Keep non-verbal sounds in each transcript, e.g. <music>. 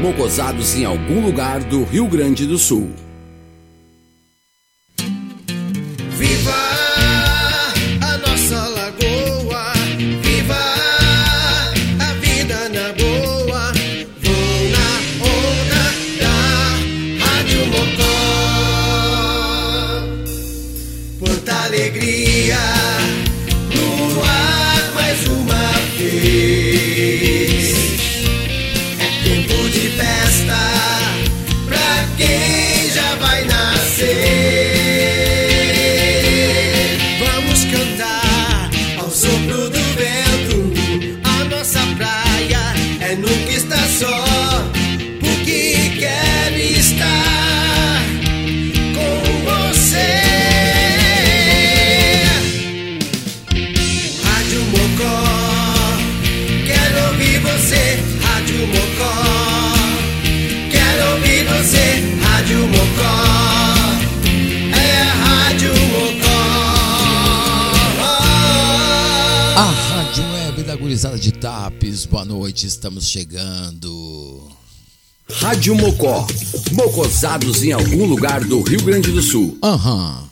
mocosados em algum lugar do Rio Grande do Sul. Boa noite, estamos chegando. Rádio Mocó, mocosados em algum lugar do Rio Grande do Sul. Aham. Uhum.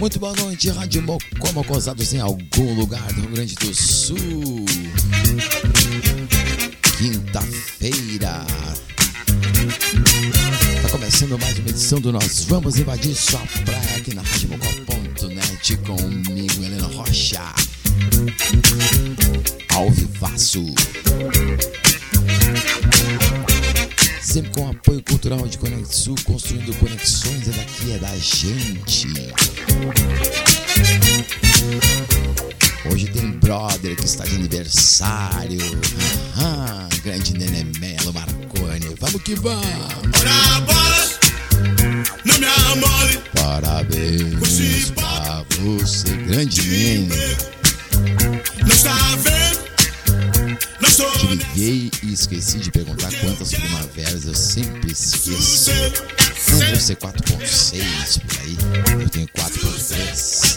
Muito boa noite, Rádio Mocó, mocosados em algum lugar do Rio Grande do Sul. Quinta-feira, começando mais uma edição do Nós Vamos Invadir Sua Praia aqui na RadioMocó.net comigo, Helena Rocha. Ao vivaço. Sempre com apoio cultural de Conexul, construindo conexões, é daqui, é da gente. Hoje tem brother que está de aniversário. Aham, grande Marconi. Vamos que vamos! Parabéns pra você, grande Nene. Te liguei e esqueci de perguntar quantas primaveras eu sempre esqueço. Não deve ser 4.6 por aí. Eu tenho 4.3.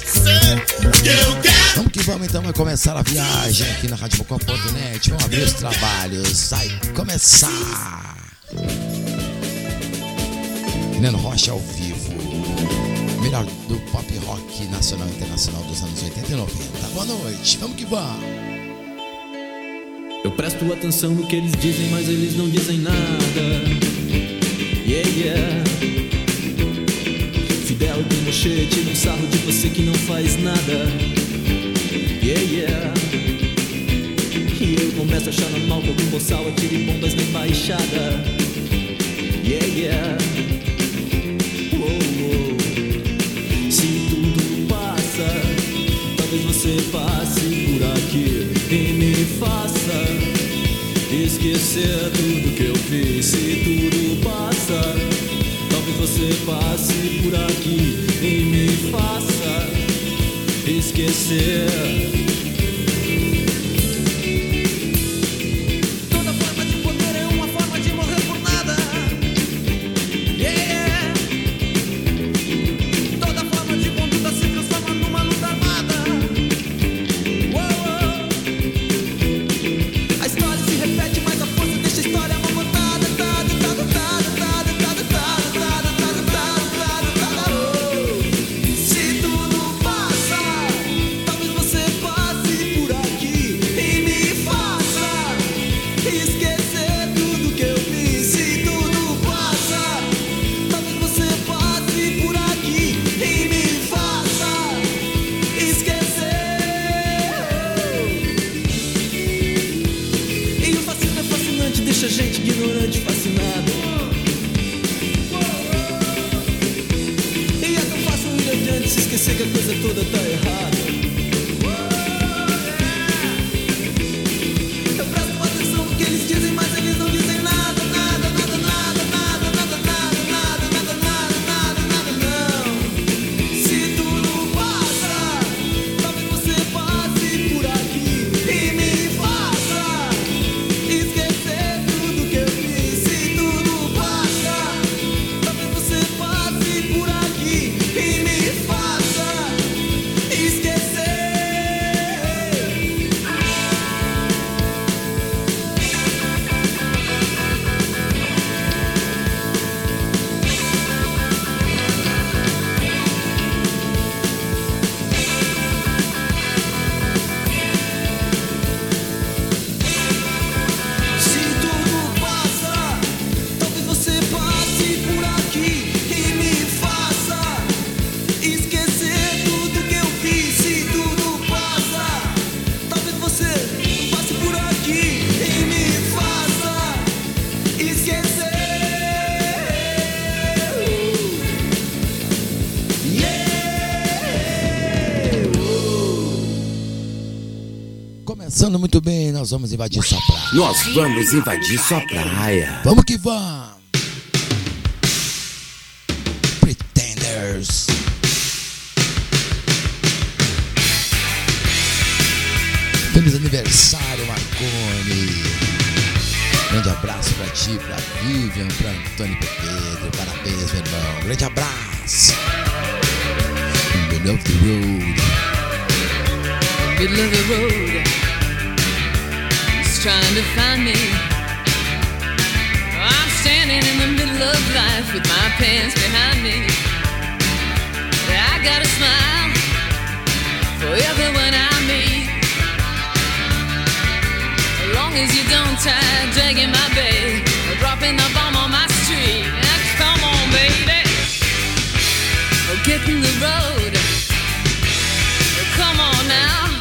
Vamos que vamos então, vai começar a viagem aqui na RadioMocó.net. Vamos abrir os trabalhos. Vai começar. Neno Rocha ao vivo. Melhor do pop rock nacional e internacional dos anos 80 e 90. Boa noite, vamos que vamos. Eu presto atenção no que eles dizem, mas eles não dizem nada. Yeah, yeah. Fidel Pinochet tira um sarro de você que não faz nada. Yeah, yeah. E eu começo a achar normal que algum boçal atire bombas na embaixada. Yeah, yeah. Faça esquecer tudo que eu fiz. Se tudo passa, talvez você passe por aqui e me faça esquecer. Muito bem, nós vamos invadir sua praia. Nós vamos invadir sua praia. Vamos que vamos! Pretenders. Feliz aniversário, Marconi. Grande abraço pra ti, pra Vivian, pra Antônio e Pedro. Parabéns, meu irmão. Grande abraço. Middle of the road. middle of the road. Trying to find me. I'm standing in the middle of life with my pants behind me. I got a smile for everyone I meet. As long as you don't try dragging my bag or dropping the bomb on my street. Come on, baby. Oh, get in the road. Come on now,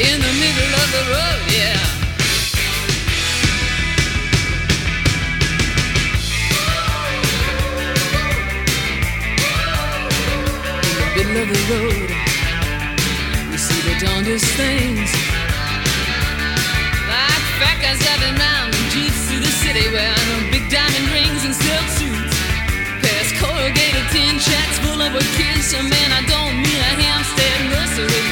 in the middle of the road, yeah. Middle of the road, we see the darndest things. Like fat guys driving round in jeeps through the city wearing big diamond rings and silk suits. Past corrugated tin shacks full of kids. So man, I don't mean a Hampstead nursery.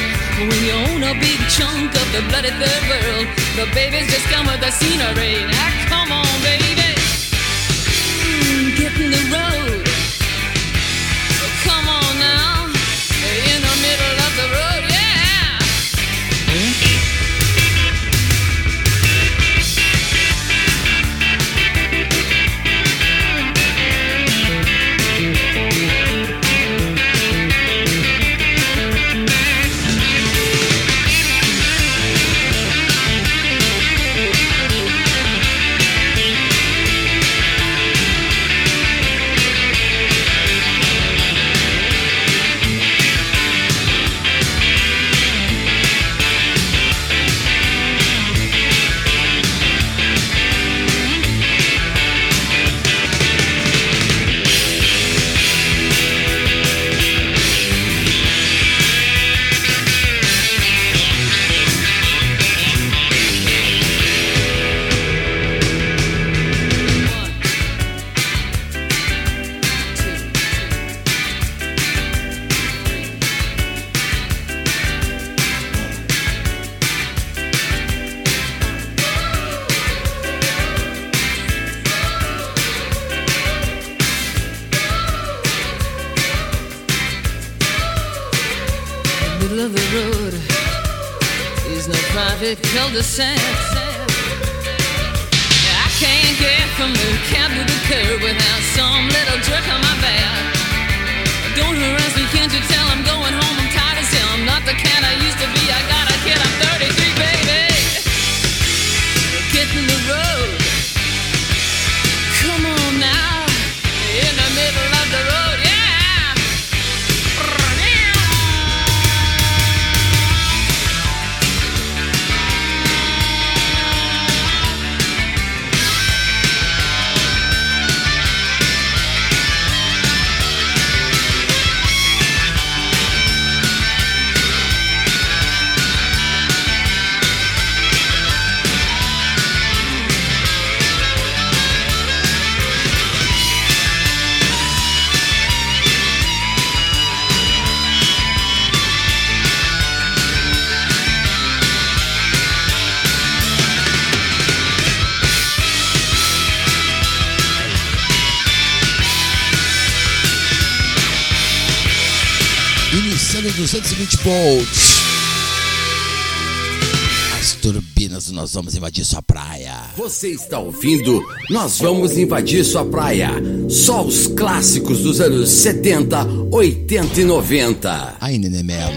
When you own a big chunk of the bloody third world, the babies just come with the scenery. Now come on, baby, Mm, get in the road. Is no private cul-de-sac. I can't get from the cab to the curb without some little jerk on my back. Don't harass me, can't you tell I'm going home? I'm tired as hell. I'm not the cat I used to be. I got a kid, I'm 220 volts. As turbinas, nós vamos invadir sua praia. Você está ouvindo? Nós vamos invadir sua praia. Só os clássicos dos anos 70, 80 e 90. Aí, Nenê Melo.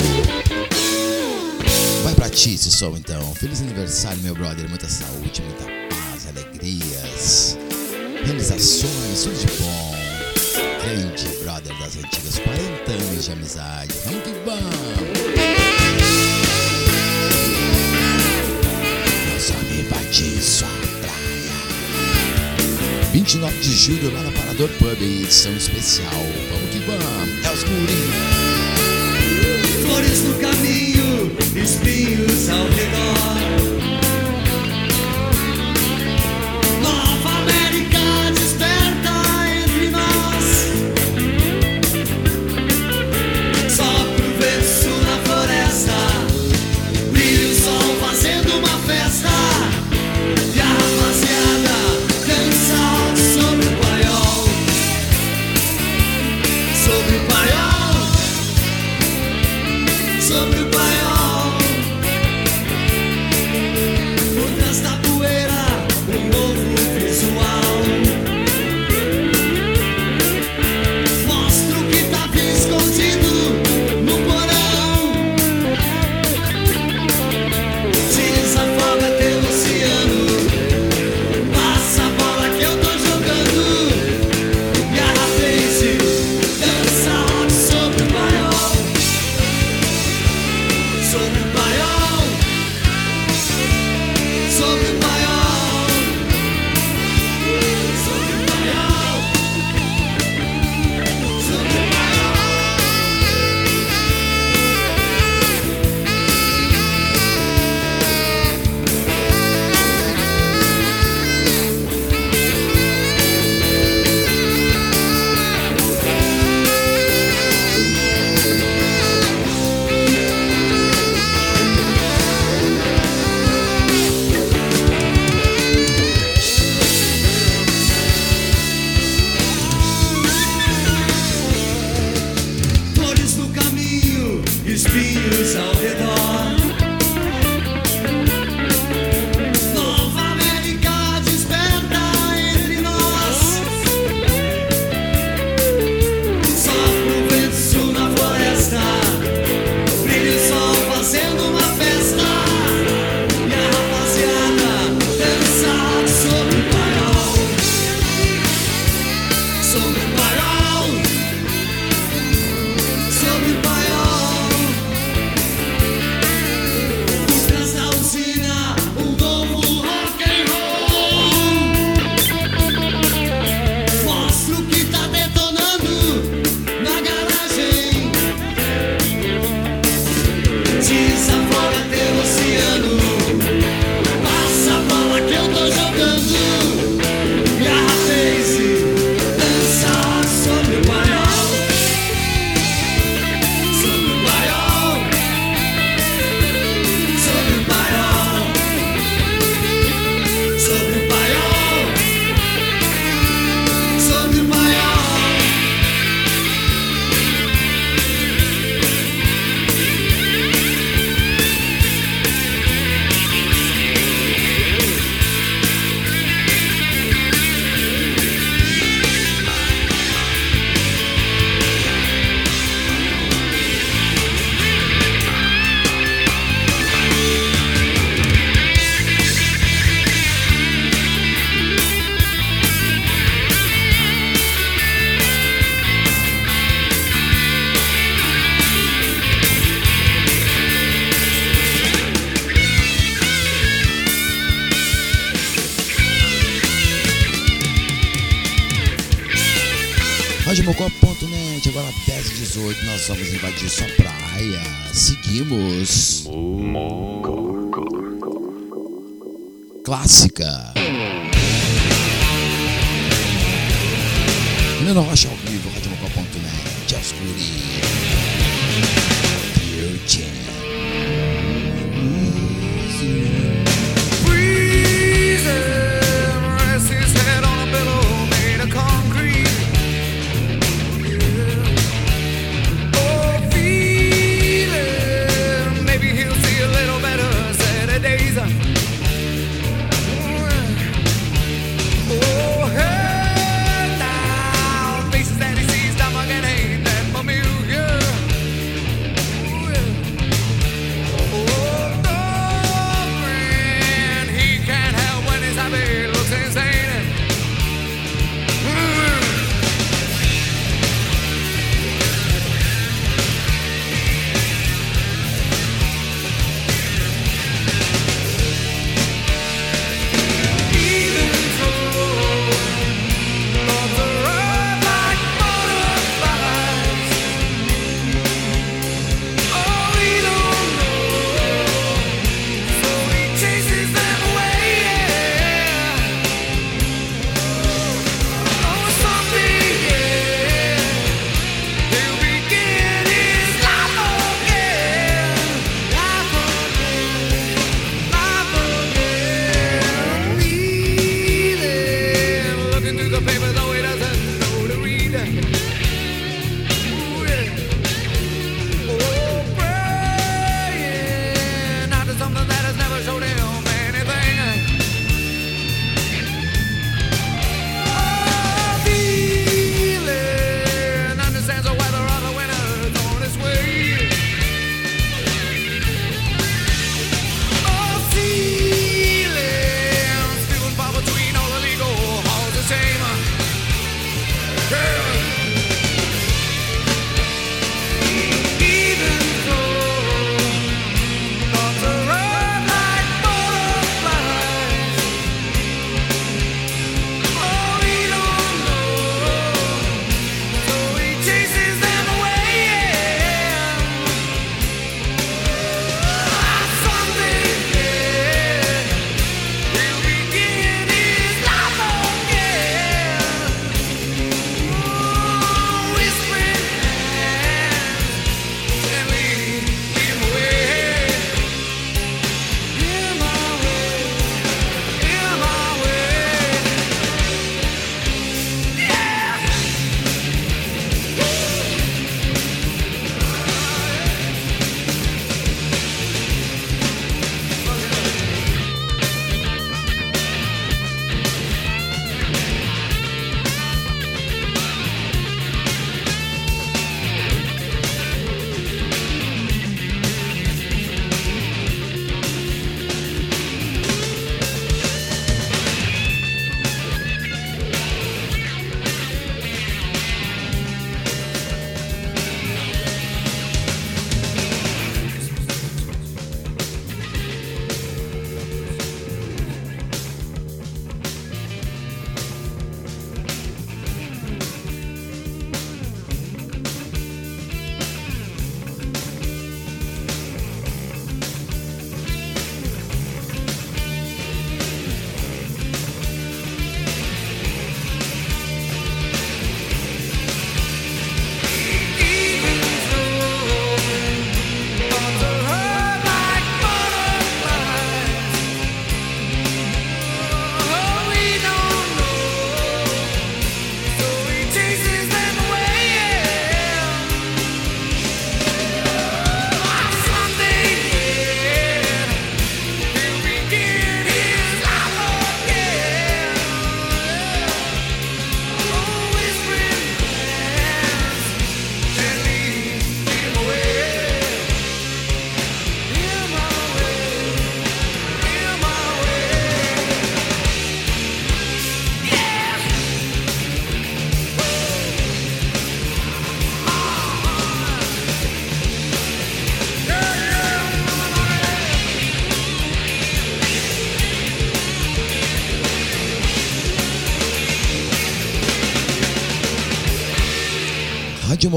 Vai pra ti esse som então. Feliz aniversário, meu brother. Muita saúde, muita paz, alegrias, realizações, tudo de bom. Gente, brother das antigas, 40 anos de amizade. Vamos que vamos! Eu só me bati sua praia. 29 de julho lá na Parador Pub, edição especial. Vamos que vamos! É os guris! Flores no caminho, espinhos ao redor.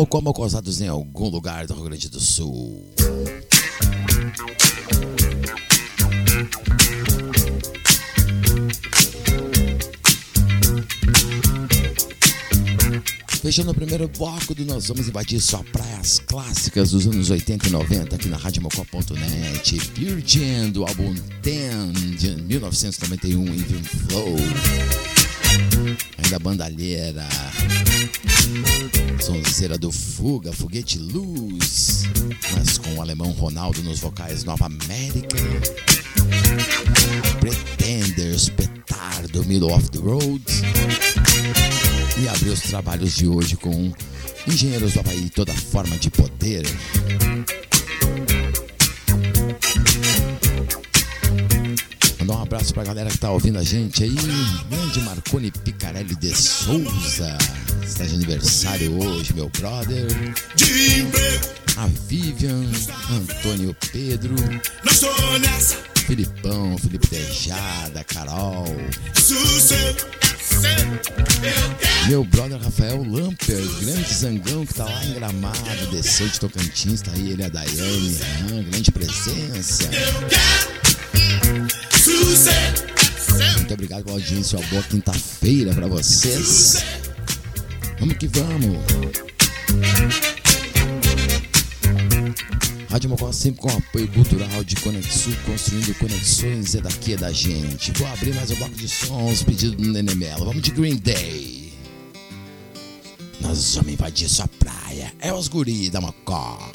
Rádio Mocó Mocosados em algum lugar do Rio Grande do Sul. Fechando o primeiro bloco do Nós Vamos Invadir Só Praias Clássicas dos anos 80 e 90 aqui na RadioMocó.net. Pure Jam do álbum 10 de 1991 Even Flow. Ainda bandalheira. Sonzeira do Fuga, Foguete Luz. Mas com o alemão Ronaldo nos vocais Nova América. Pretenders, Petardo, Middle of the Road. E abrir os trabalhos de hoje com Engenheiros do Havaí, toda forma de poder. Abraço pra galera que tá ouvindo a gente aí. Grande Marconi Picarelli de Souza. Está de aniversário hoje, meu brother. A Vivian, Antônio Pedro, Filipão, Felipe Tejada, Carol. Meu brother Rafael Lamper, grande zangão que tá lá em Gramado, desceu de Tocantins, tá aí ele, a Daiane, grande presença. Muito obrigado pela audiência, uma boa quinta-feira pra vocês. Vamos que vamos. Rádio Mocó sempre com apoio cultural de Conexul, construindo conexões é daqui é da gente. Vou abrir mais um bloco de sons, pedido do Nenê. Vamos de Green Day. Nós vamos invadir sua praia. É os guri da Mocó.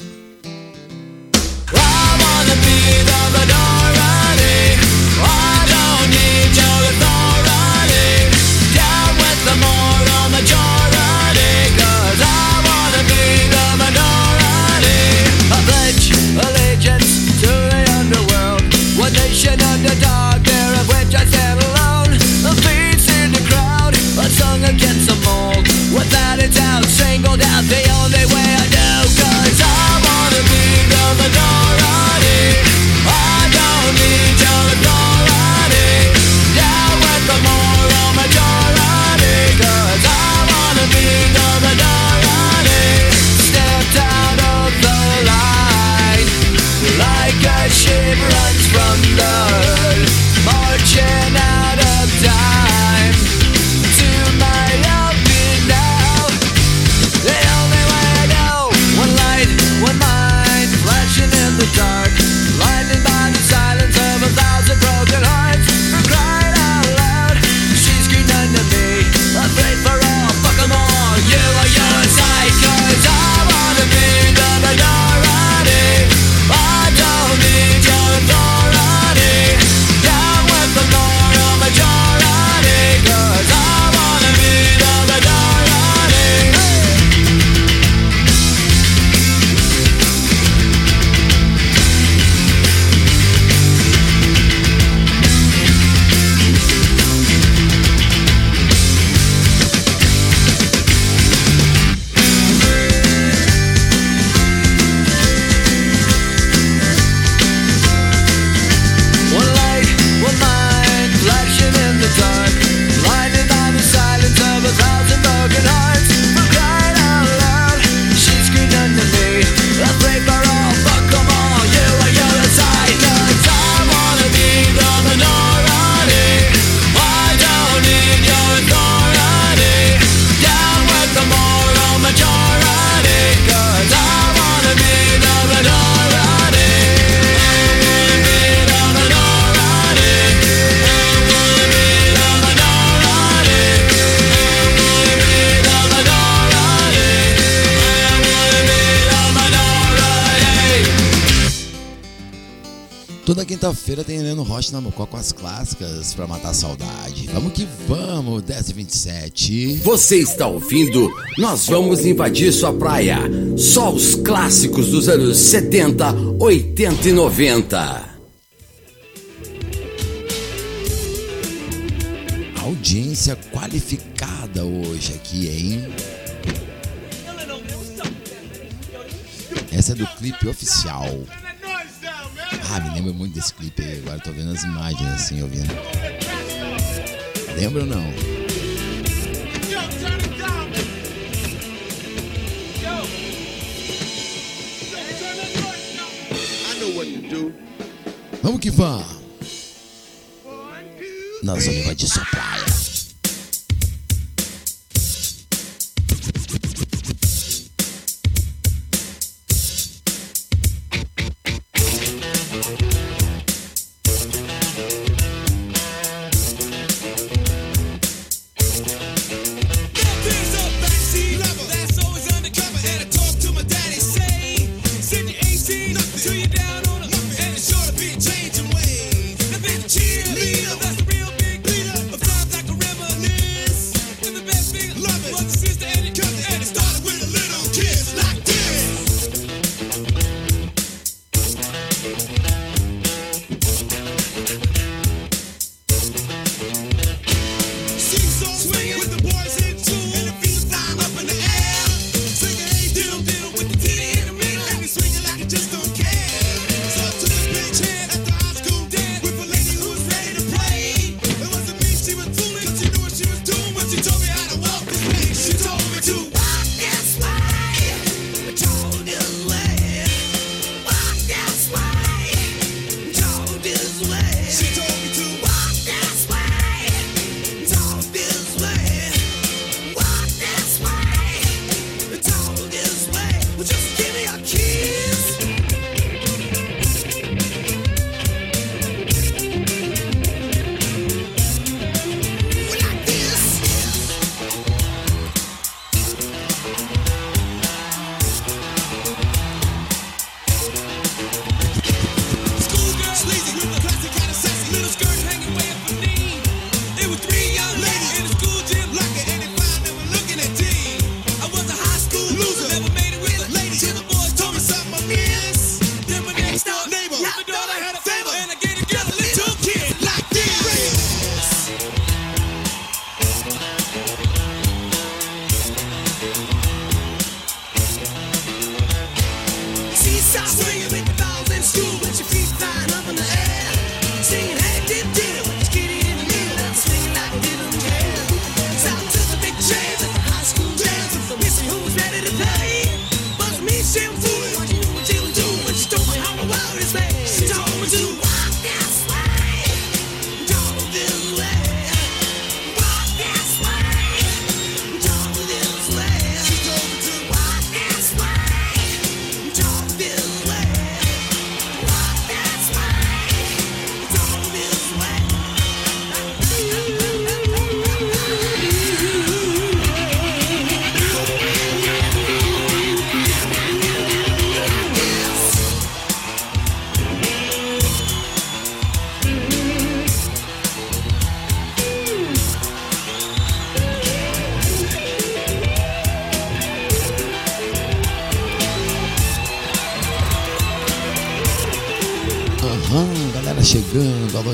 Mocó com as clássicas pra matar a saudade. Vamos que vamos, 10 e 27 Você está ouvindo? Nós vamos invadir sua praia. Só os clássicos dos anos 70, 80 e 90. Audiência qualificada hoje aqui, hein? Essa é do clipe oficial. Ah, me lembro muito desse clipe aí. Agora tô vendo as imagens assim, ouvindo. Né? Lembra ou não? Vamos que vamos! Nós vamos invadir sua praia. Né?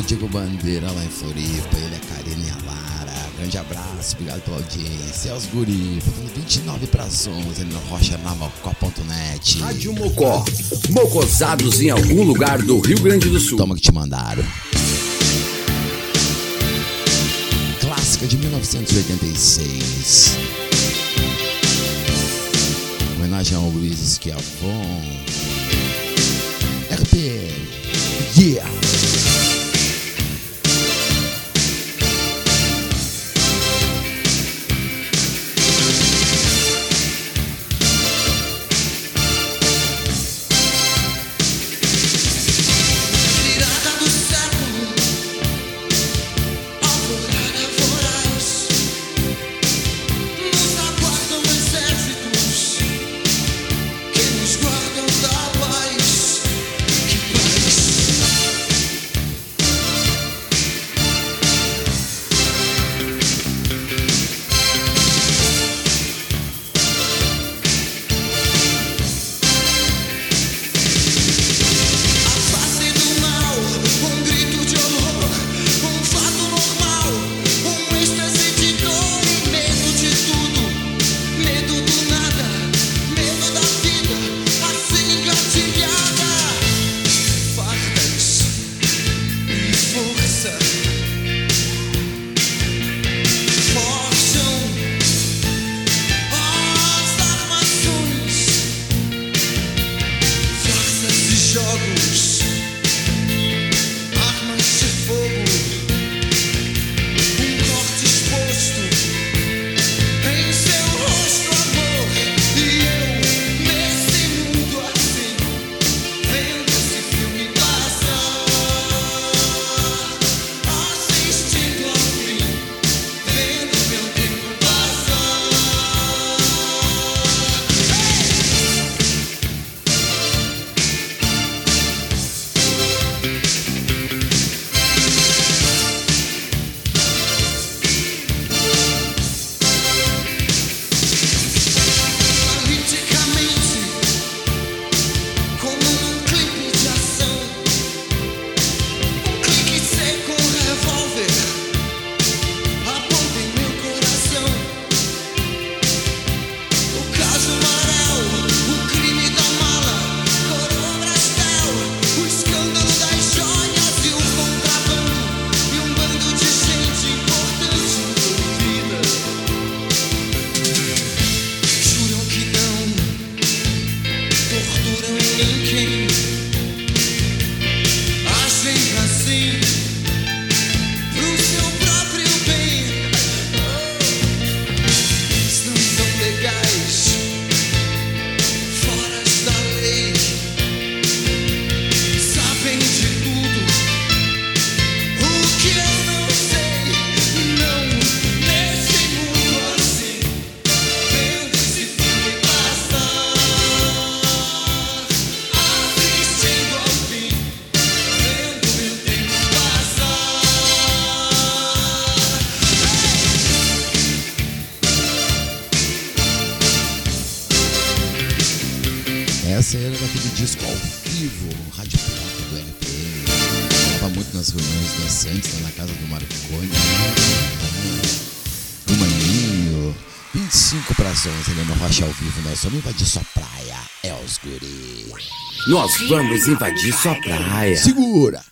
Diego Bandeira lá em Floripa, ele é Karen e a Lara. Grande abraço, obrigado pela audiência. É os guri, faltando 29 para as 11, na rocha na mocó.net. Rádio Mocó, mocosados em algum lugar do Rio Grande do Sul. Toma que te mandaram. Clássica de 1986. Homenagem ao Luiz Schiavon. RP, yeah! Vamos invadir sua praia. É os guri. Nós vamos invadir sua praia. Segura!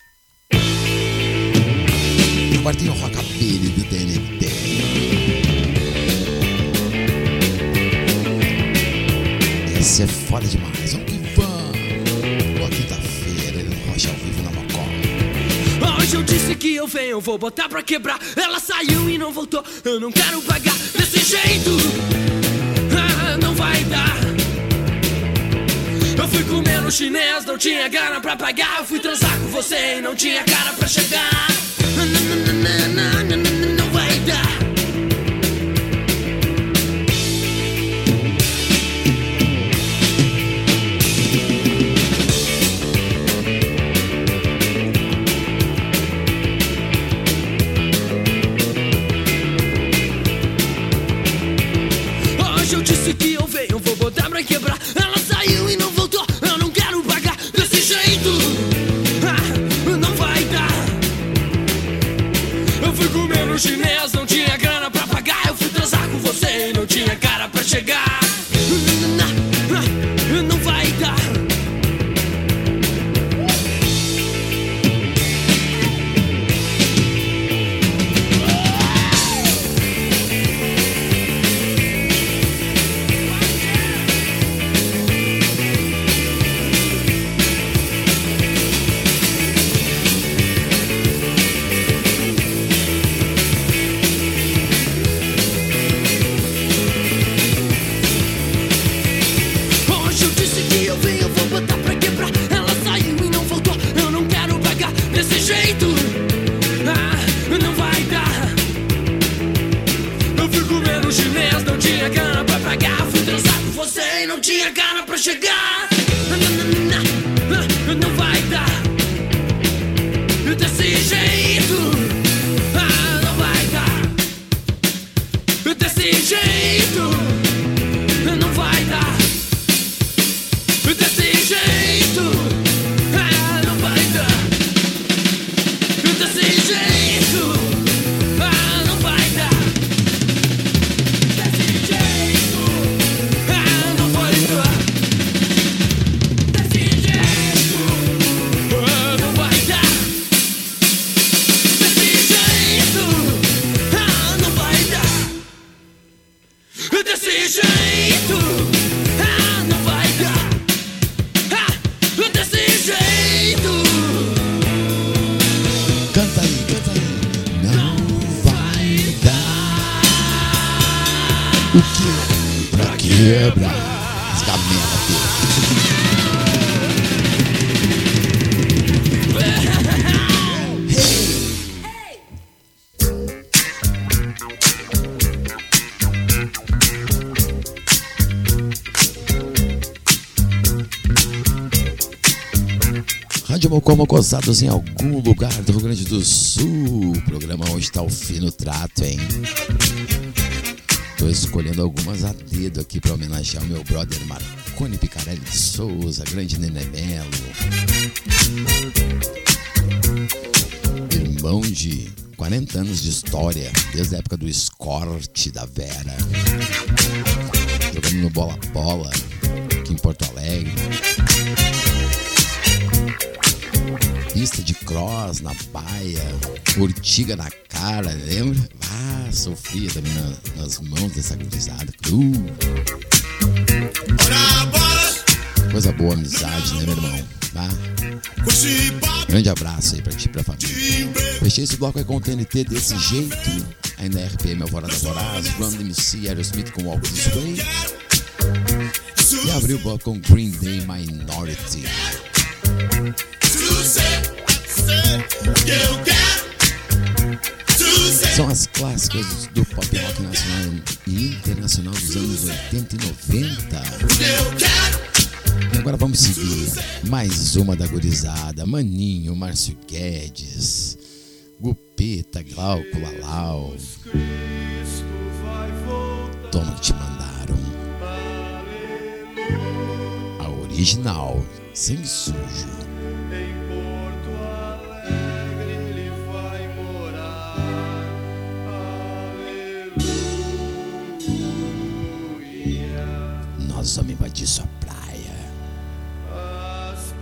Agora tem o Rockabilly do DNT. Esse é foda demais. Vamos que vamos. Boa quinta-feira, ele Rocha ao vivo na Mocó. Hoje eu disse que eu venho, eu vou botar pra quebrar. Ela saiu e não voltou, eu não quero pagar desse jeito. Não vai dar. Eu fui comer no chinês, não tinha grana pra pagar. Eu fui transar com você e não tinha cara pra chegar. Não, não, não, cara pra cara pra chegar. Não vai dar. Desse jeito. Ah, não vai dar. Desse jeito. Em algum lugar do Rio Grande do Sul. O programa hoje tá o fino trato, hein? Tô escolhendo algumas a dedo aqui pra homenagear o meu brother Marconi Picarelli de Souza, grande Nenemelo. Irmão de 40 anos de história, desde a época do escorte da Vera. Jogando no bola bola aqui em Porto Alegre. Pista de cross na baia, urtiga na cara, lembra? Ah, sofria também na- nas mãos dessa gurizada. Cru. Coisa boa, amizade, né, meu irmão? Tá? Grande abraço aí pra ti pra família. Fechei esse bloco aí com o TNT desse jeito. Aí na RPM Alvorada Voraz, Run MC, Aerosmith com Walk This Way. E abriu o bloco com Green Day Minority. São as clássicas do pop rock nacional e internacional dos anos 80 e 90. E agora vamos seguir mais uma da gurizada. Maninho, Márcio Guedes, Gupeta, Glauco, Lalau. Toma te mandaram. A original, sangue sujo. Nós vamos invadir sua praia. As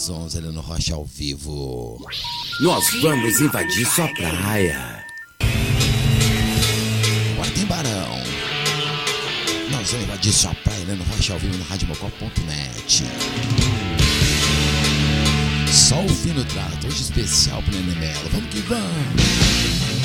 às 11 ali no Rocha ao vivo. Nós vamos invadir sua praia. Agora tem barão. Nós vamos invadir sua praia ali no Rocha ao vivo no radiomocó.net. Só o fino trato, hoje especial pro Nenê Melo. Vamos que vamos!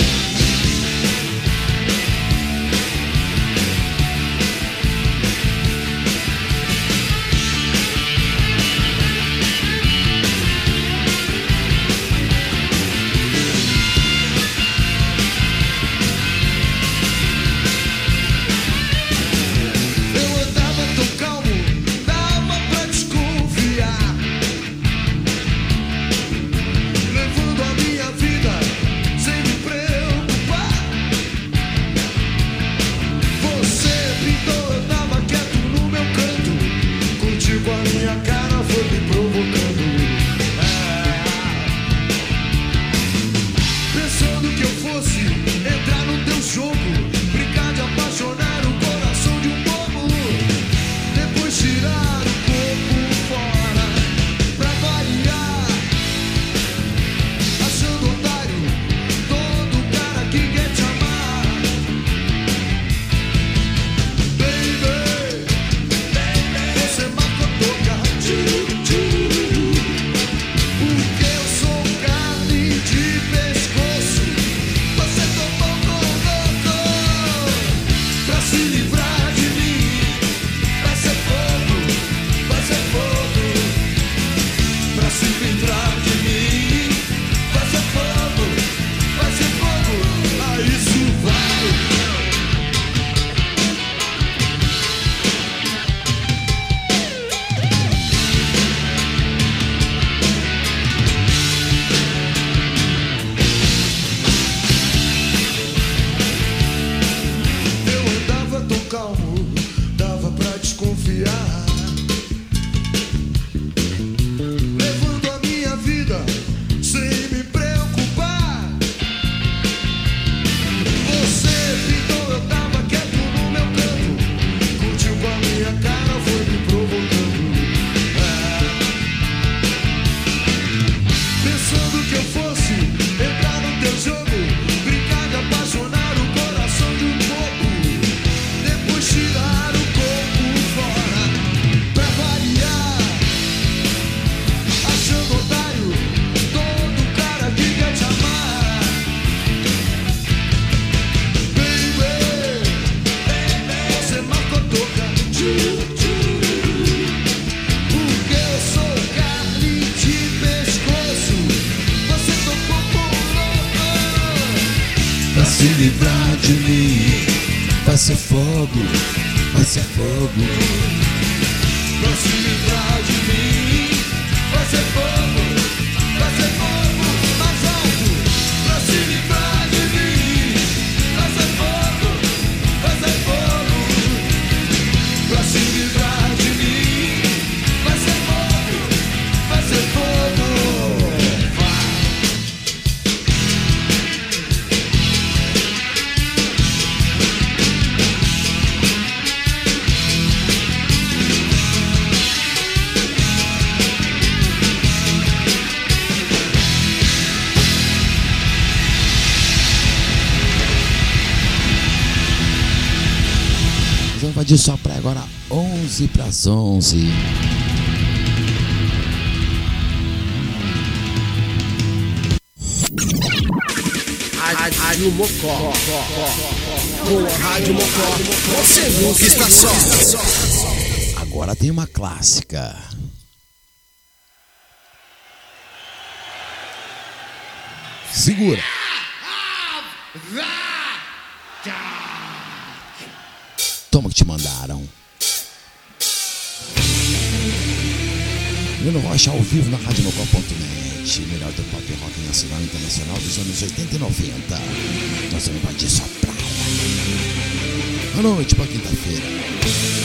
11 para as 11. Rádio Mocó. Com Rádio Mocó, você nunca está só. Agora tem uma clássica. Segura. Marcha ao vivo na RadioNocó.net, melhor do pop rock nacional e internacional dos anos 80 e 90. Nós vamos invadir sua praia. Boa noite, boa quinta-feira.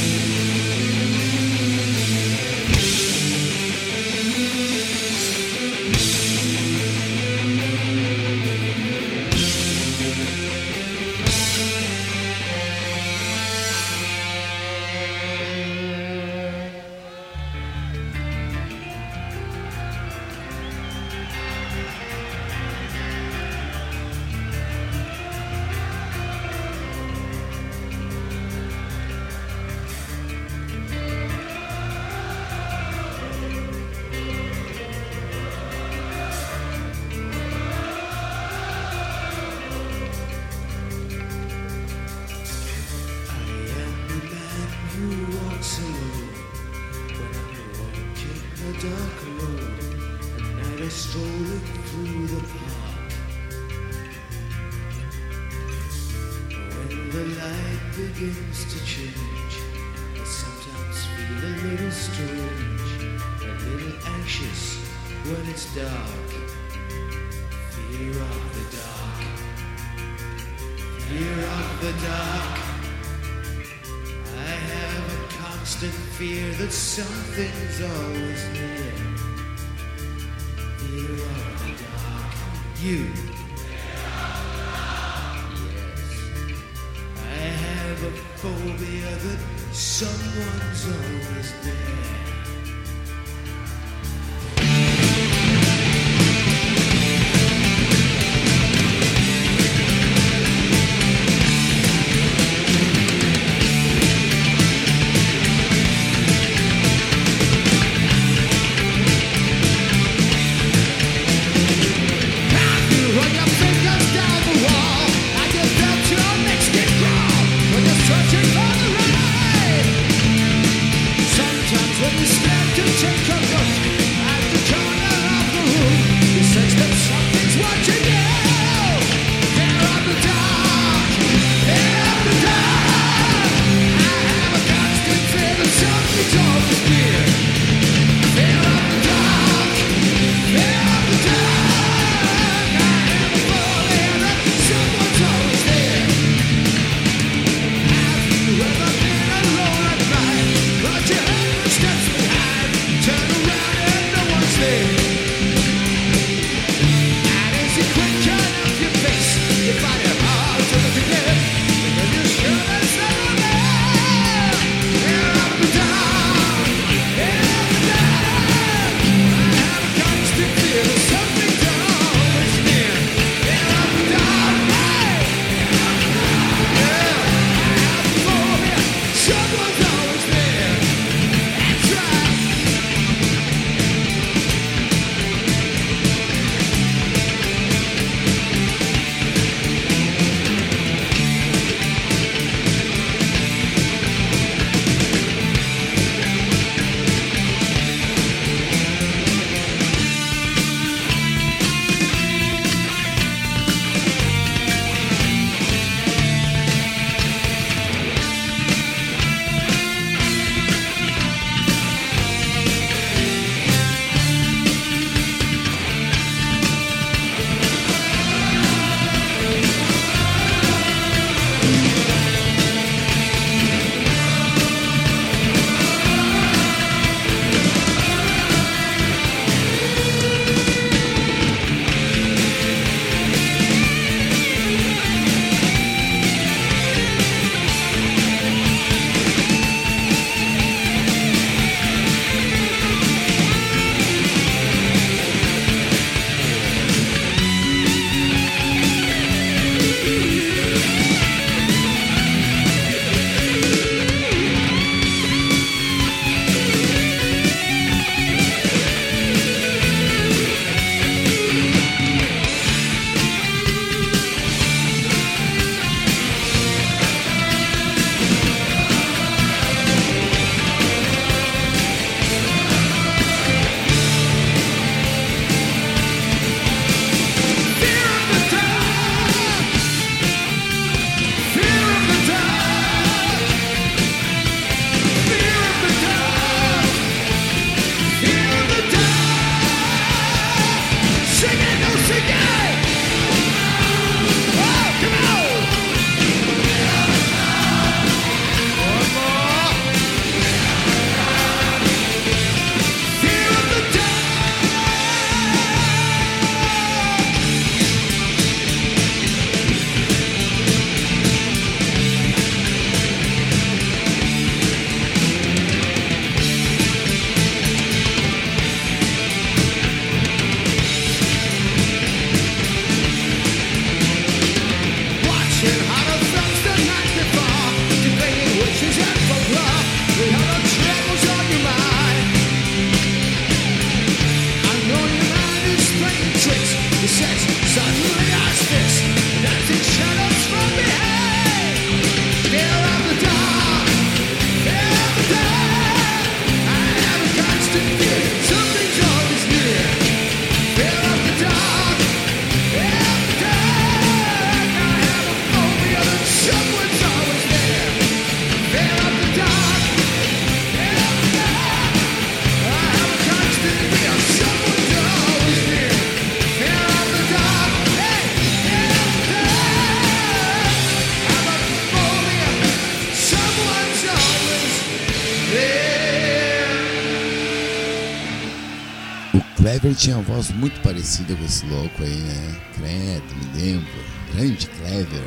Kleber tinha uma voz muito parecida com esse louco aí, né? Credo, me lembro. Grande Kleber.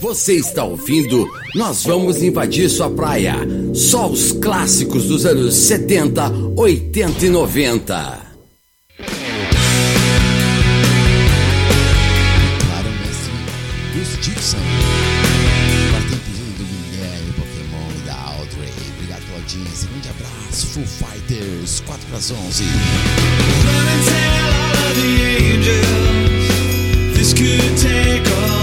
Você está ouvindo? Nós vamos invadir sua praia. Só os clássicos dos anos 70, 80 e 90. Para o mestre dos Dixon. Full Foo Fighters, 4 para as 11. This could take all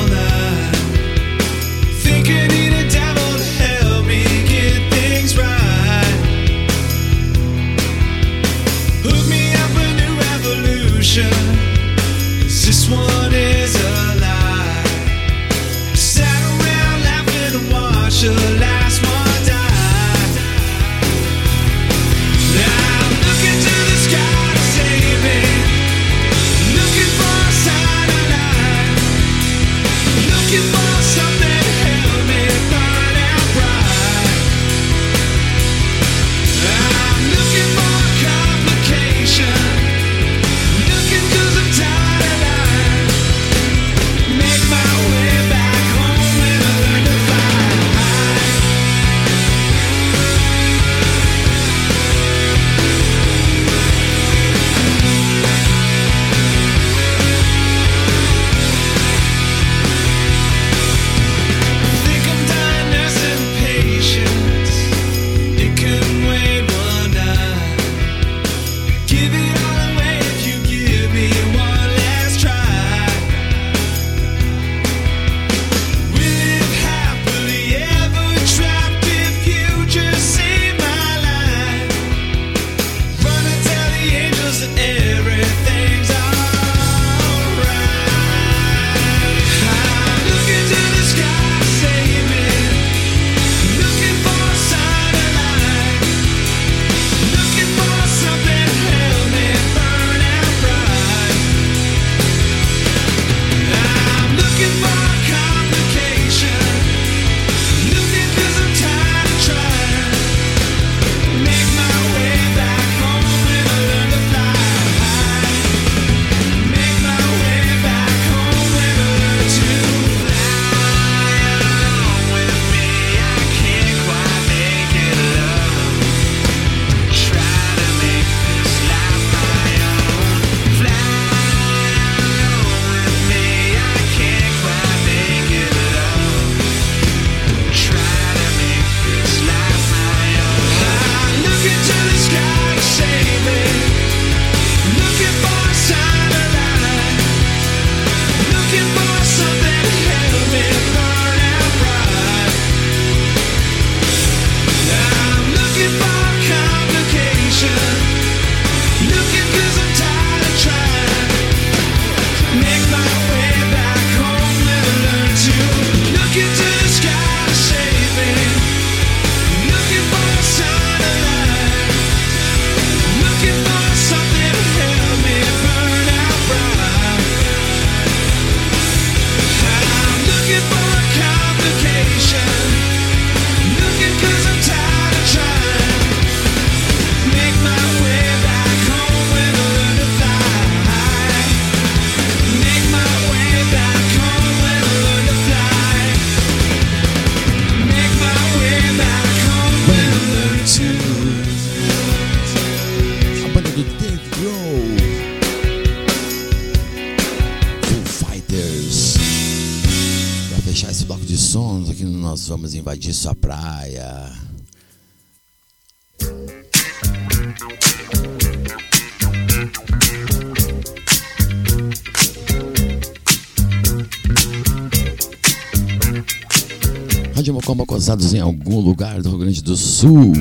em algum lugar do Rio Grande do Sul.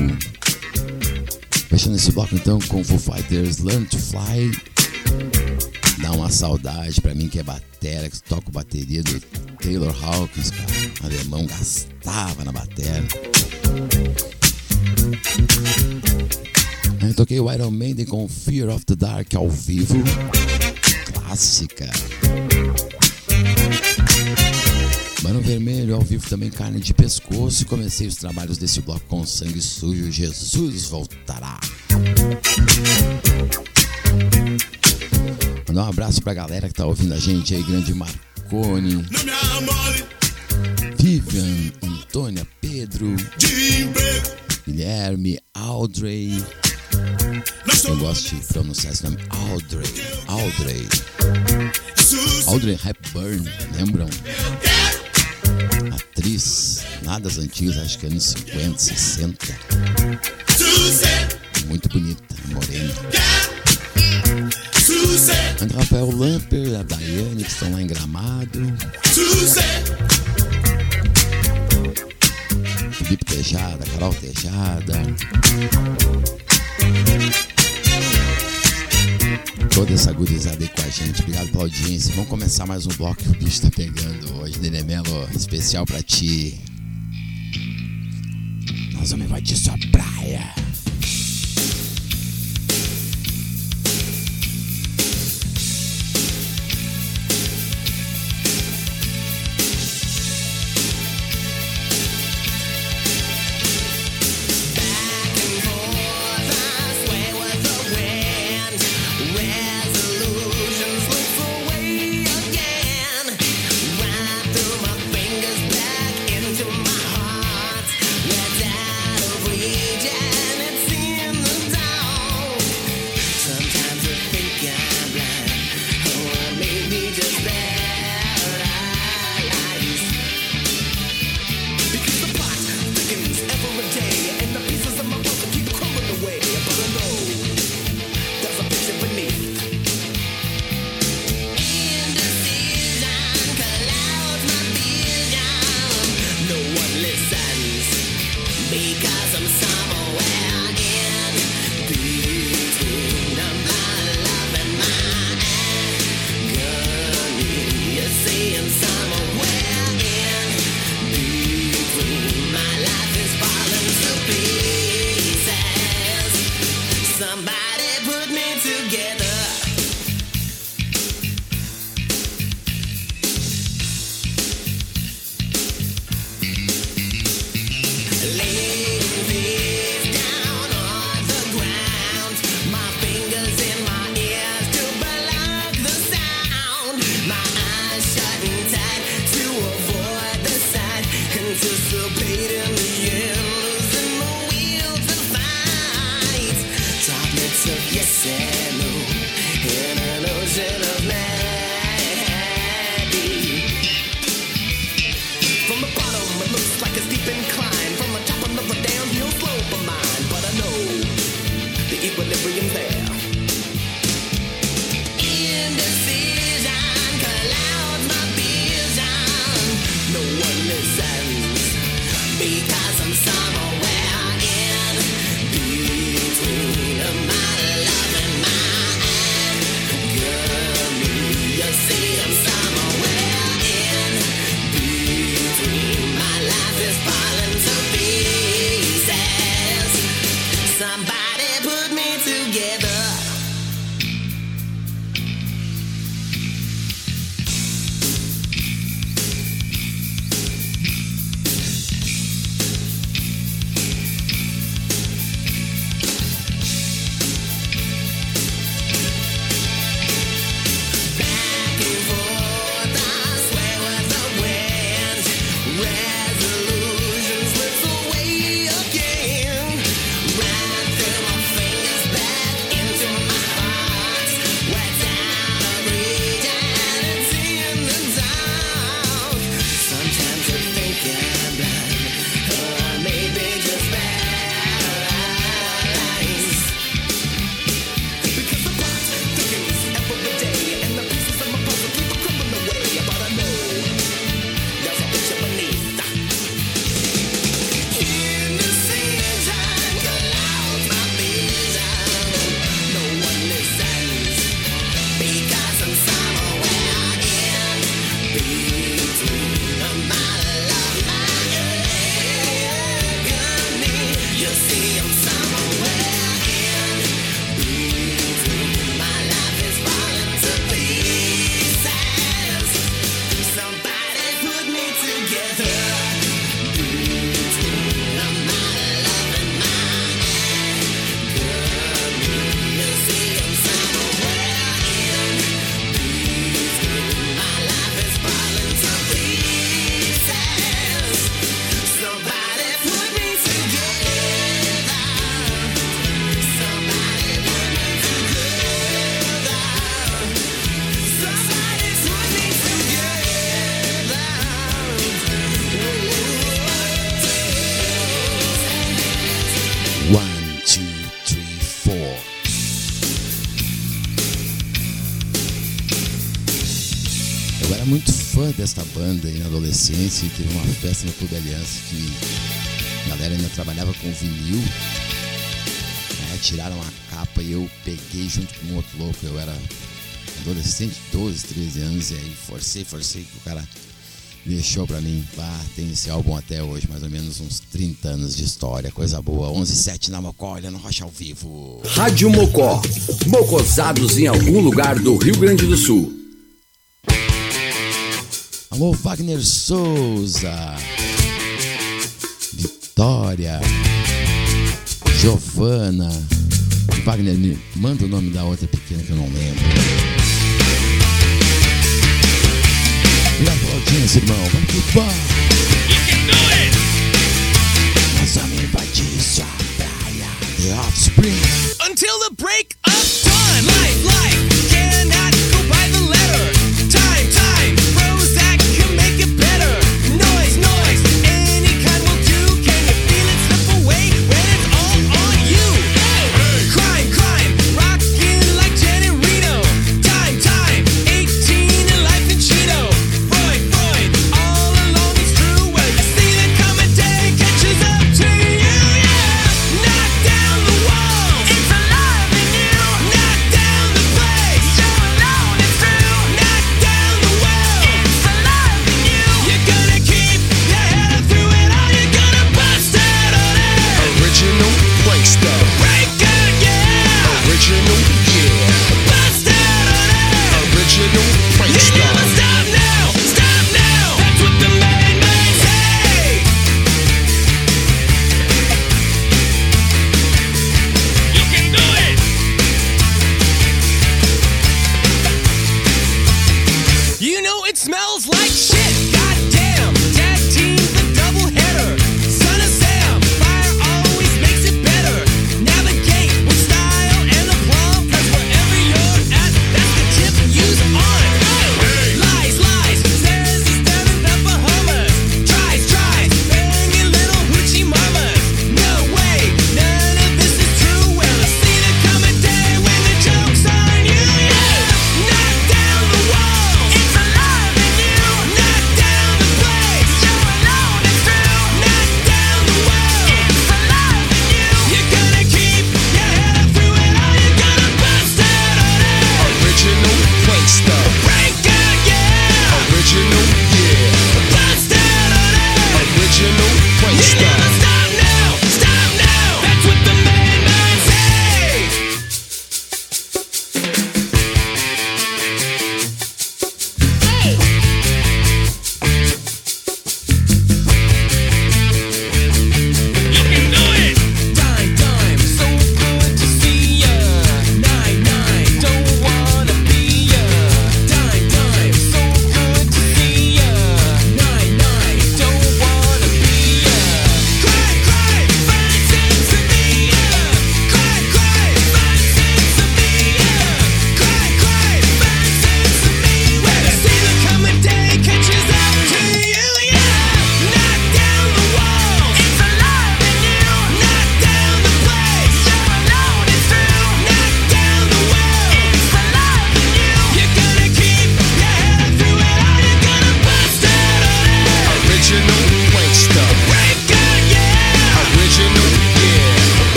Fechando esse bloco então com Foo Fighters Learn to Fly. Dá uma saudade pra mim que é batera, que toco bateria do Taylor Hawkins, cara. O alemão gastava na batera. Eu toquei o Iron Maiden com Fear of the Dark ao vivo. Clássica. Mano Vermelho, ao vivo também carne de pescoço. E comecei os trabalhos desse bloco com sangue sujo. Jesus voltará. Mandar um abraço pra galera que tá ouvindo a gente aí, grande Marcone. Vivian, Antônia, Pedro, Guilherme, Audrey. Eu gosto de pronunciar esse nome, Audrey. Audrey. Audrey Hepburn, lembram? Atriz, lá das antigas, acho que anos 50, 60. Muito bonita, morena. André Rafael Lamper, a Daiane, que estão lá em Gramado. Felipe Tejada, Carol Tejada. Toda essa gurizada aí com a gente. Obrigado pela audiência. Vamos começar mais um bloco que o bicho tá pegando hoje. Nenê Melo, especial pra ti. Nós vamos invadir sua praia. E teve uma festa no Clube Aliança que a galera ainda trabalhava com vinil. Né? Tiraram a capa e eu peguei junto com um outro louco. Eu era adolescente, 12, 13 anos, e aí forcei, forcei que o cara deixou para mim. Ah, tem esse álbum até hoje, mais ou menos uns 30 anos de história, coisa boa. 11.7 na Mocó, olhando Rocha ao vivo. Rádio Mocó. Mocosados em algum lugar do Rio Grande do Sul. Alô, Wagner Souza. Vitória. Giovana. Wagner, me manda o nome da outra pequena que eu não lembro. Obrigado pela audiência, irmão. Vamos que vamos. Nós Nossa minha sua Praia, The Offspring. Until the break Like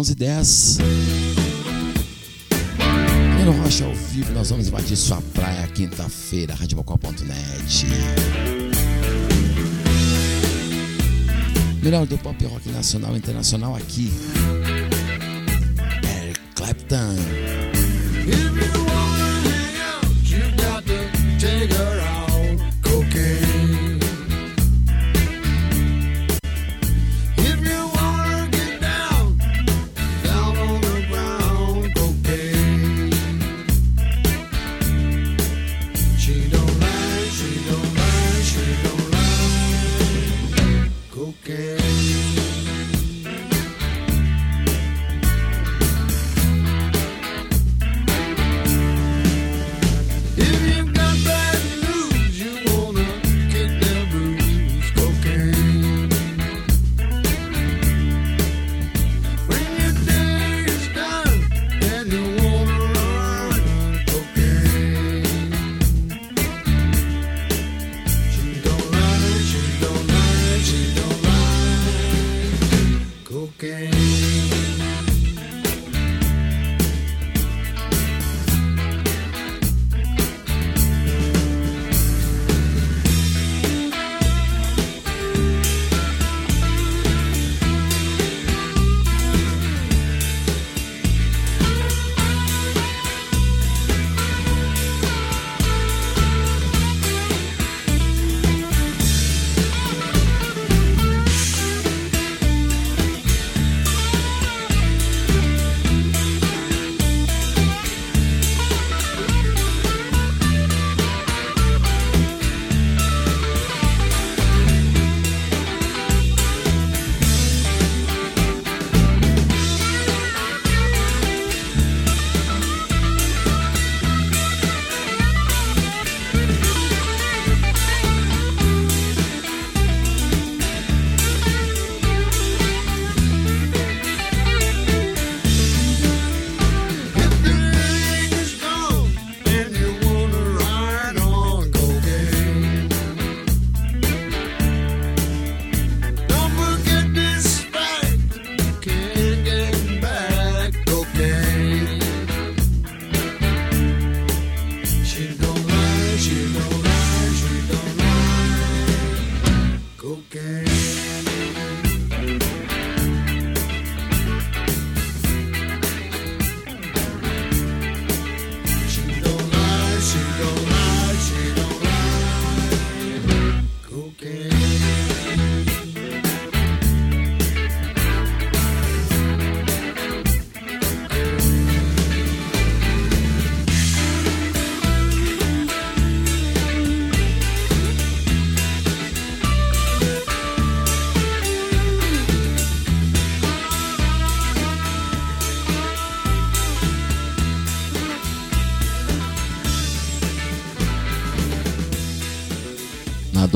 11 e 10. Nino Rocha ao vivo, nós vamos invadir sua praia quinta-feira, radiobocó.net. Melhor do pop rock nacional e internacional aqui.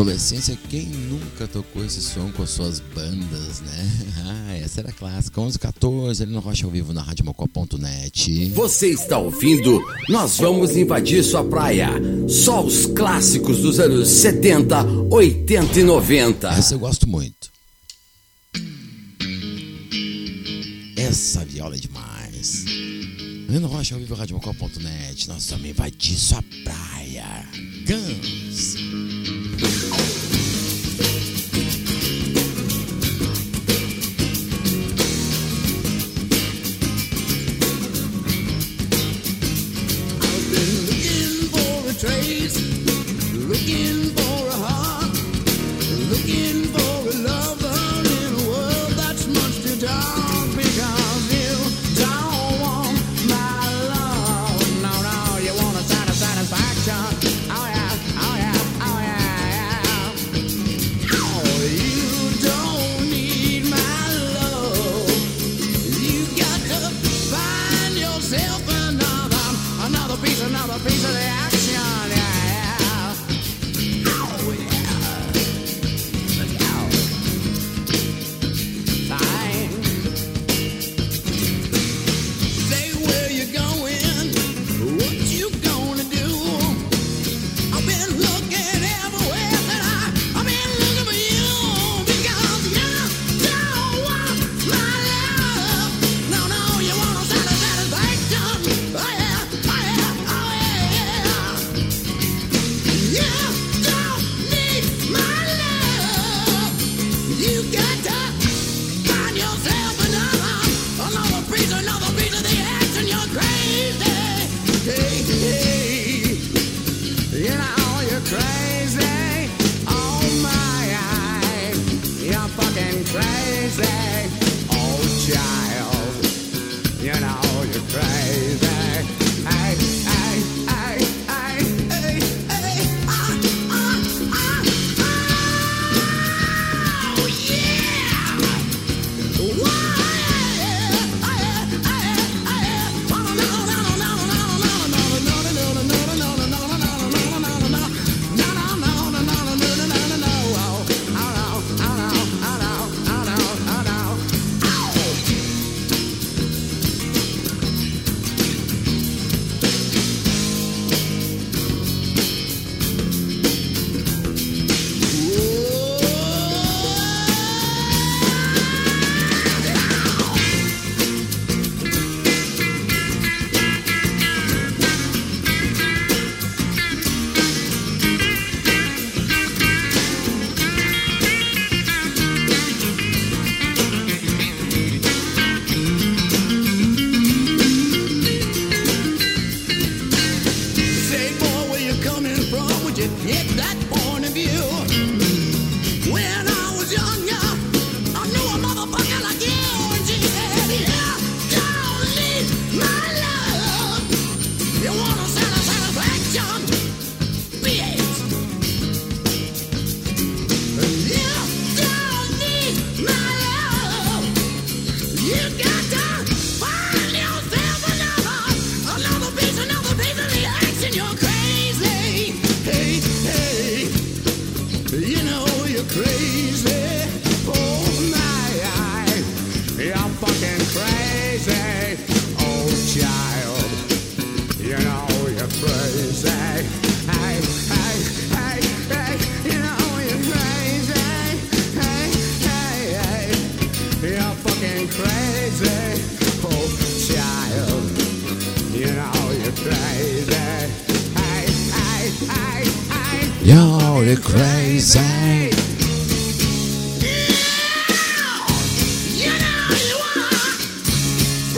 adolescência, quem nunca tocou esse som com as suas bandas, né? <laughs> Ah, essa era clássica. 11 14 ali no Rocha ao Vivo, na radiomocó.net. Você está ouvindo? Nós vamos invadir sua praia. Só os clássicos dos anos 70, 80 e 90. Essa eu gosto muito. Essa viola é demais. Lino Rocha ao vivo, radiomocó.net. Nós vamos invadir sua you crazy.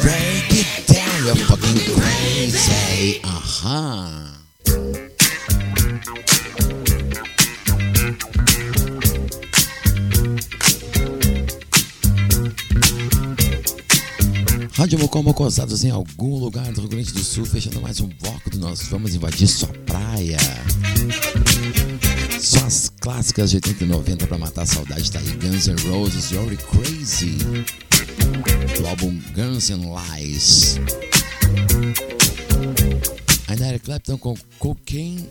Break it down, you're fucking crazy. Aham. Uh -huh. Rádio Mocó Mocosados em algum lugar do Rio Grande do Sul, fechando mais um bloco do nosso Vamos Invadir Sua Praia clássicas de 80 e 90 para matar a saudade tá aí Guns N' Roses, You're Crazy, do álbum Guns N' Lies. Ainda era Clapton com Cocaine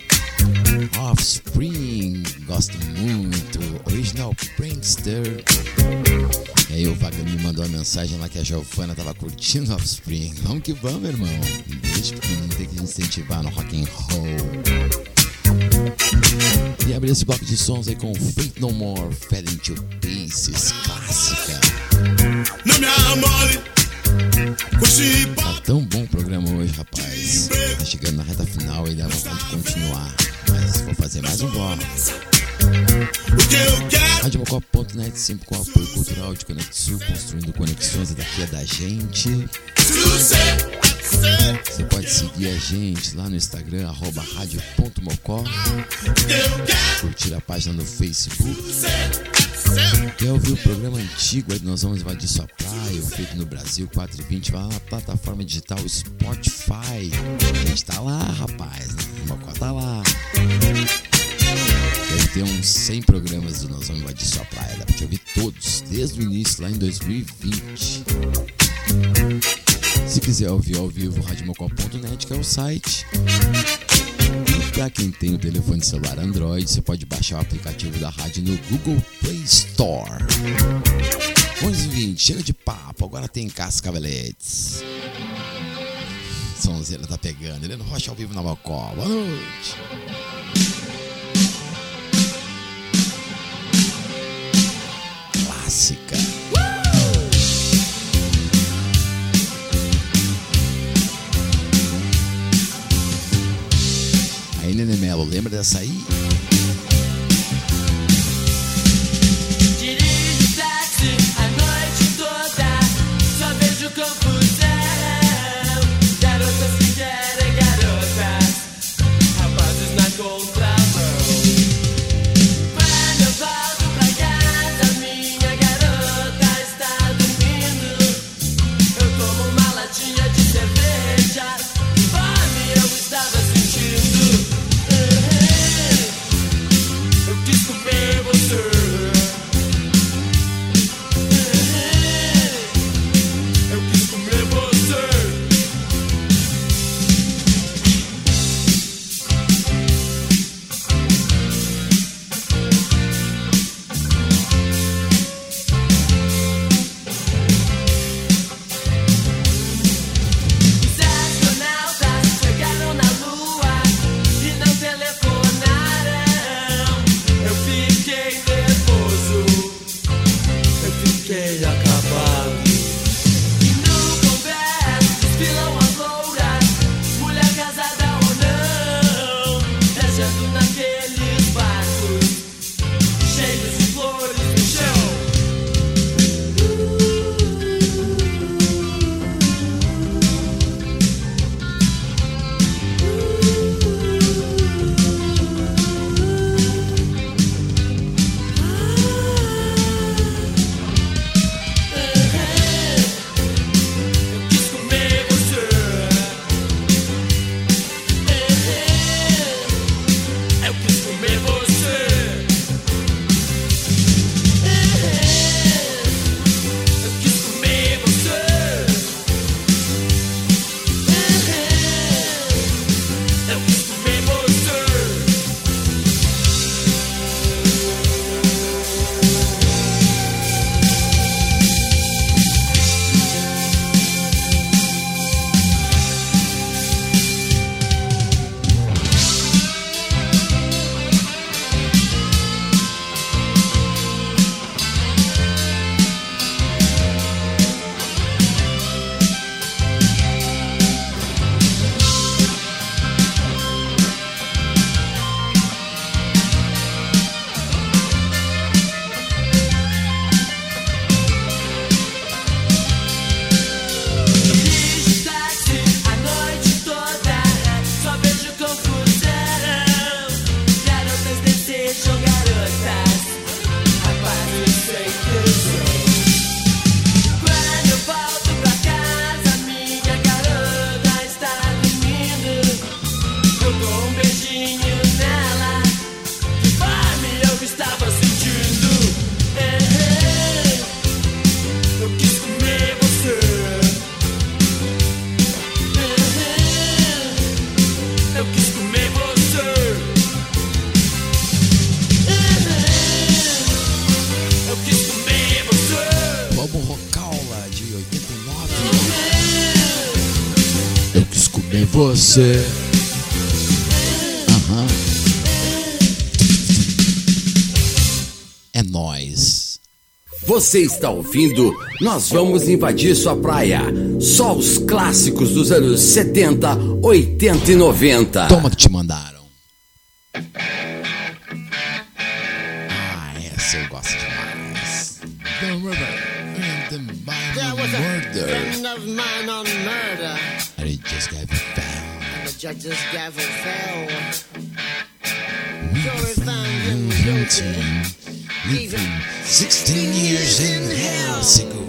Offspring, gosto muito, Original Prankster. E aí o Wagner me mandou uma mensagem lá que a Giovana tava curtindo Offspring. Vamos que vamos, meu irmão. beijo o tem que incentivar no rock and roll. E abrir esse bloco de sons aí com Fate No More, Fed Into Pieces, clássica. Tá tão bom o programa hoje, rapaz. Tá chegando na reta final e dá vontade de continuar. Mas vou fazer mais um bloco. RadioMocó.net, sempre com apoio cultural de Conexul, construindo conexões e daqui é da gente. Você pode seguir a gente lá no Instagram, arroba rádio.mocó, curtir a página no Facebook. Quer ouvir o programa antigo aí nós vamos invadir sua praia, feito no Brasil 4 e 20, vai lá na plataforma digital Spotify. A gente tá lá, rapaz. Né? Mocó tá lá. Deve ter uns 100 programas do Nós Vamos Invadir Sua Praia. Dá pra te ouvir todos, desde o início, lá em 2020. Se quiser ouvir ao vivo, radiomocó.net, que é o site. E pra quem tem o telefone celular Android, você pode baixar o aplicativo da rádio no Google Play Store. 11h20, chega de papo, agora tem Cascaveletes. Sonzeira tá pegando, Heleno Rocha ao vivo na Mocó. Boa noite. Clássica. Nenê Melo, lembra dessa aí? em você. Uhum. É nós. Você está ouvindo? Nós vamos invadir sua praia. Só os clássicos dos anos 70, 80 e 90. Toma que te mandaram. judge's gavel fell. Jury found guilty. Even 16 years in hell.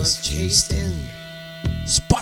was chased in Spot.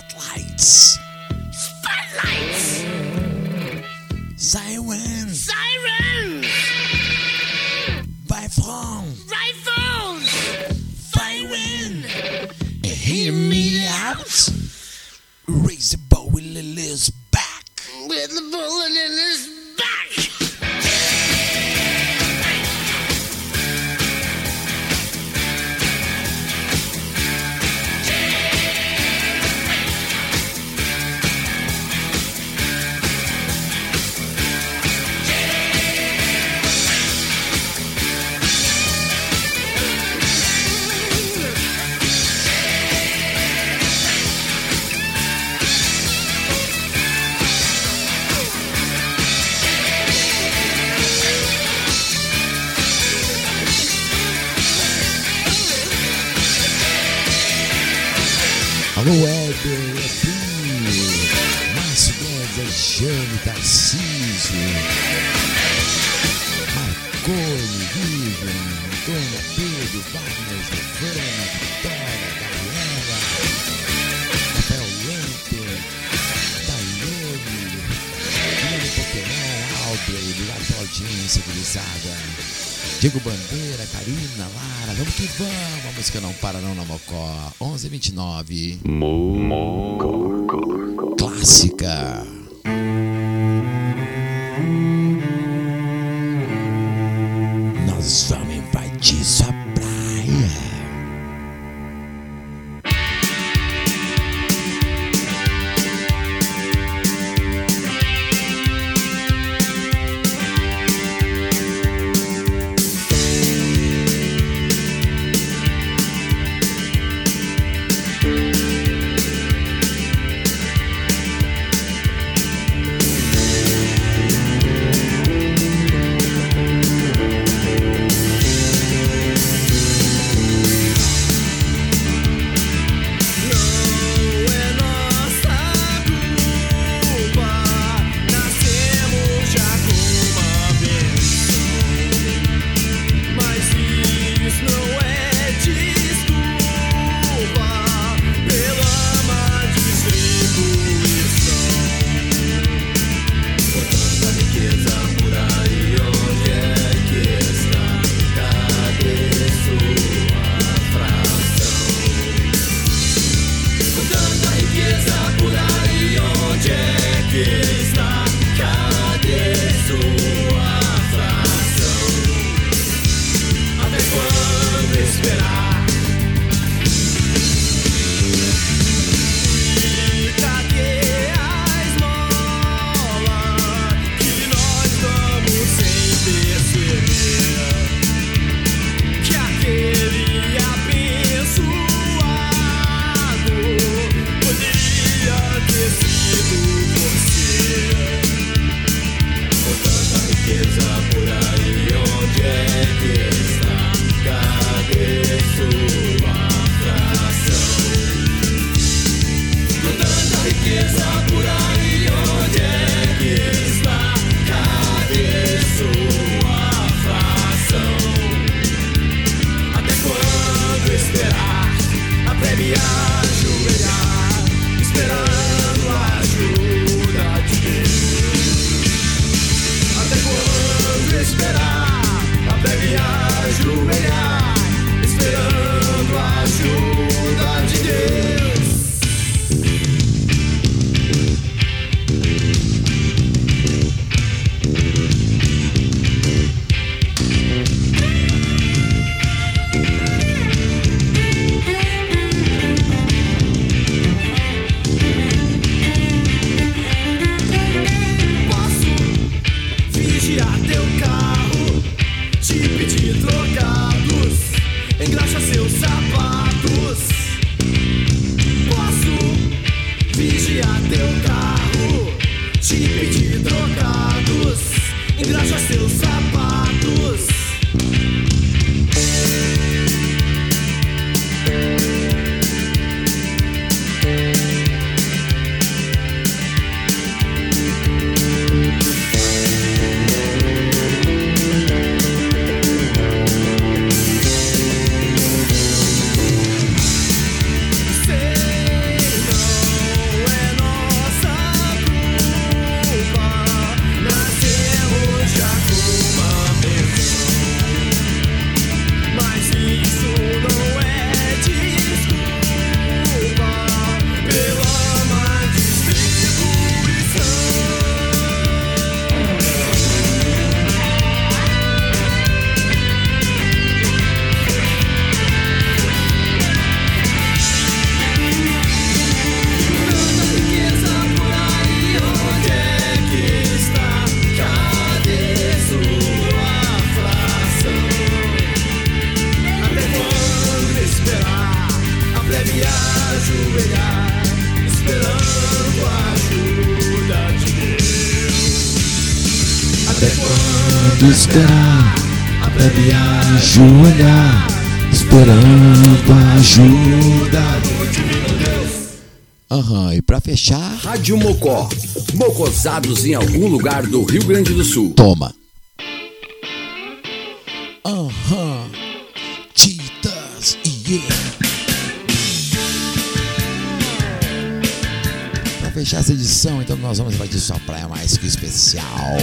29. Mo Clássica. ajoelhar, esperando ajuda. Aham, e pra fechar. Rádio Mocó. Mocosados em algum lugar do Rio Grande do Sul. Toma. Aham. Titas e yeah. Pra fechar essa edição, então nós vamos invadir sua praia mais que especial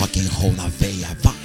rock and roll na veia, vai.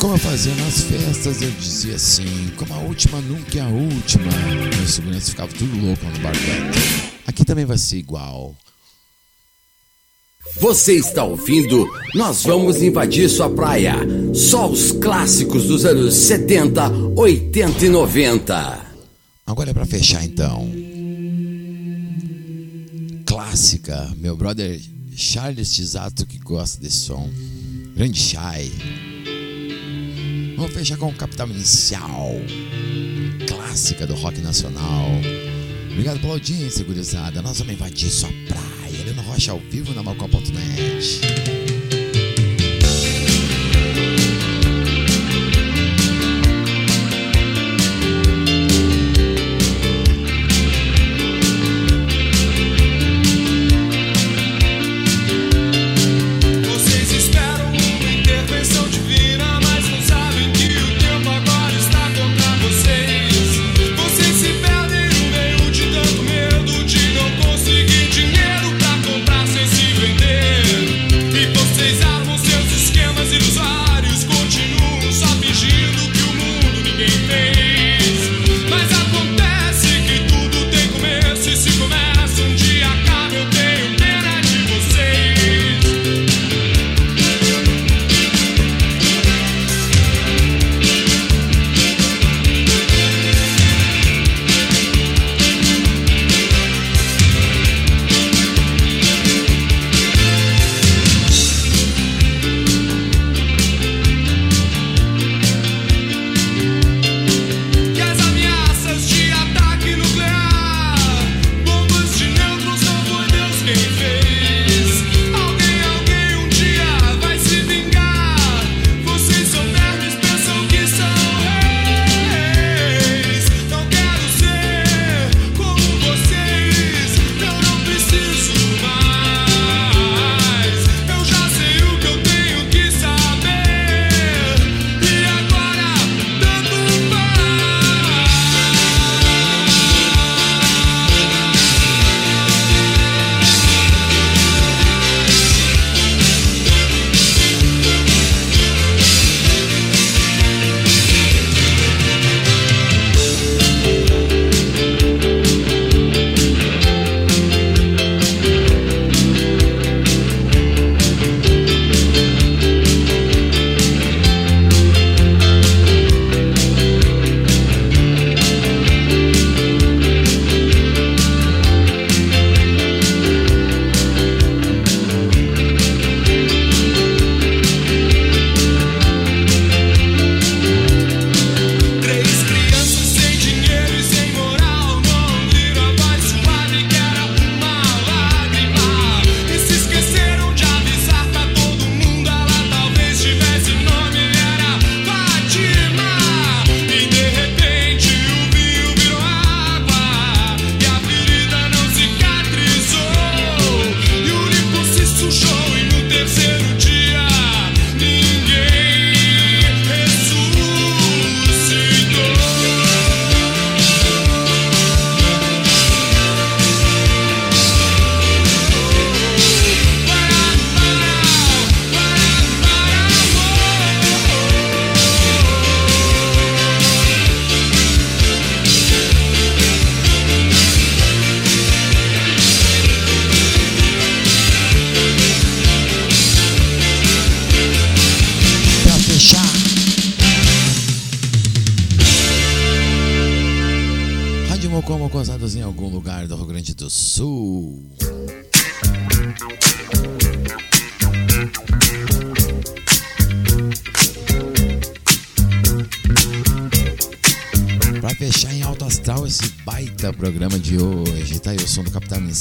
como eu fazia nas festas, eu dizia assim: como a última nunca é a última. Meus segurança ficavam tudo louco no barco. Aqui também vai ser igual. Você está ouvindo? Nós vamos invadir sua praia. Só os clássicos dos anos 70, 80 e 90. Agora é para fechar então. Clássica, meu brother Charles Tisato que gosta desse som. Grande Shai. Vamos fechar com o Capital Inicial, clássica do rock nacional. Obrigado pela audiência, gurizada. Nós vamos invadir sua praia. Helena Rocha ao vivo na Malcom.net.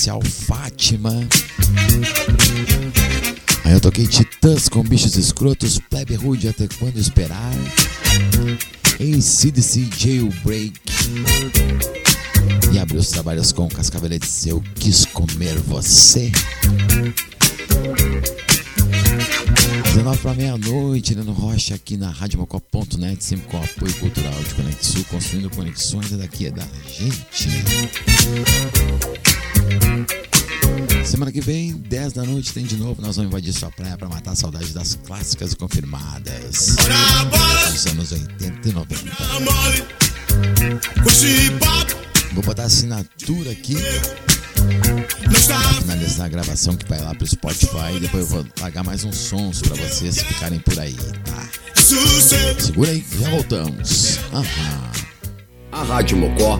Inicial Fátima. Aí eu toquei Titãs com bichos escrotos, plebe rude até quando esperar. ACDC Jailbreak. E abri os trabalhos com Cascaveletes, eu quis comer você. 19 para meia-noite, Nando Rocha aqui na RádioMocó.net, sempre com apoio cultural de Conexul, construindo conexões daqui é da gente. Semana que vem, 10 da noite, tem de novo. Nós vamos invadir sua praia para matar a saudade das clássicas confirmadas dos anos 80 e 90. Vou botar a assinatura aqui para finalizar a gravação que vai lá pro Spotify. E depois eu vou largar mais uns sons para vocês ficarem por aí, tá? Segura aí, já voltamos. Aham. A Rádio Mocó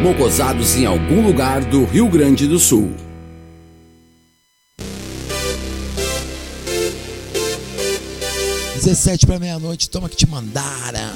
mocosados em algum lugar do Rio Grande do Sul. Dezessete para meia-noite, toma que te mandaram.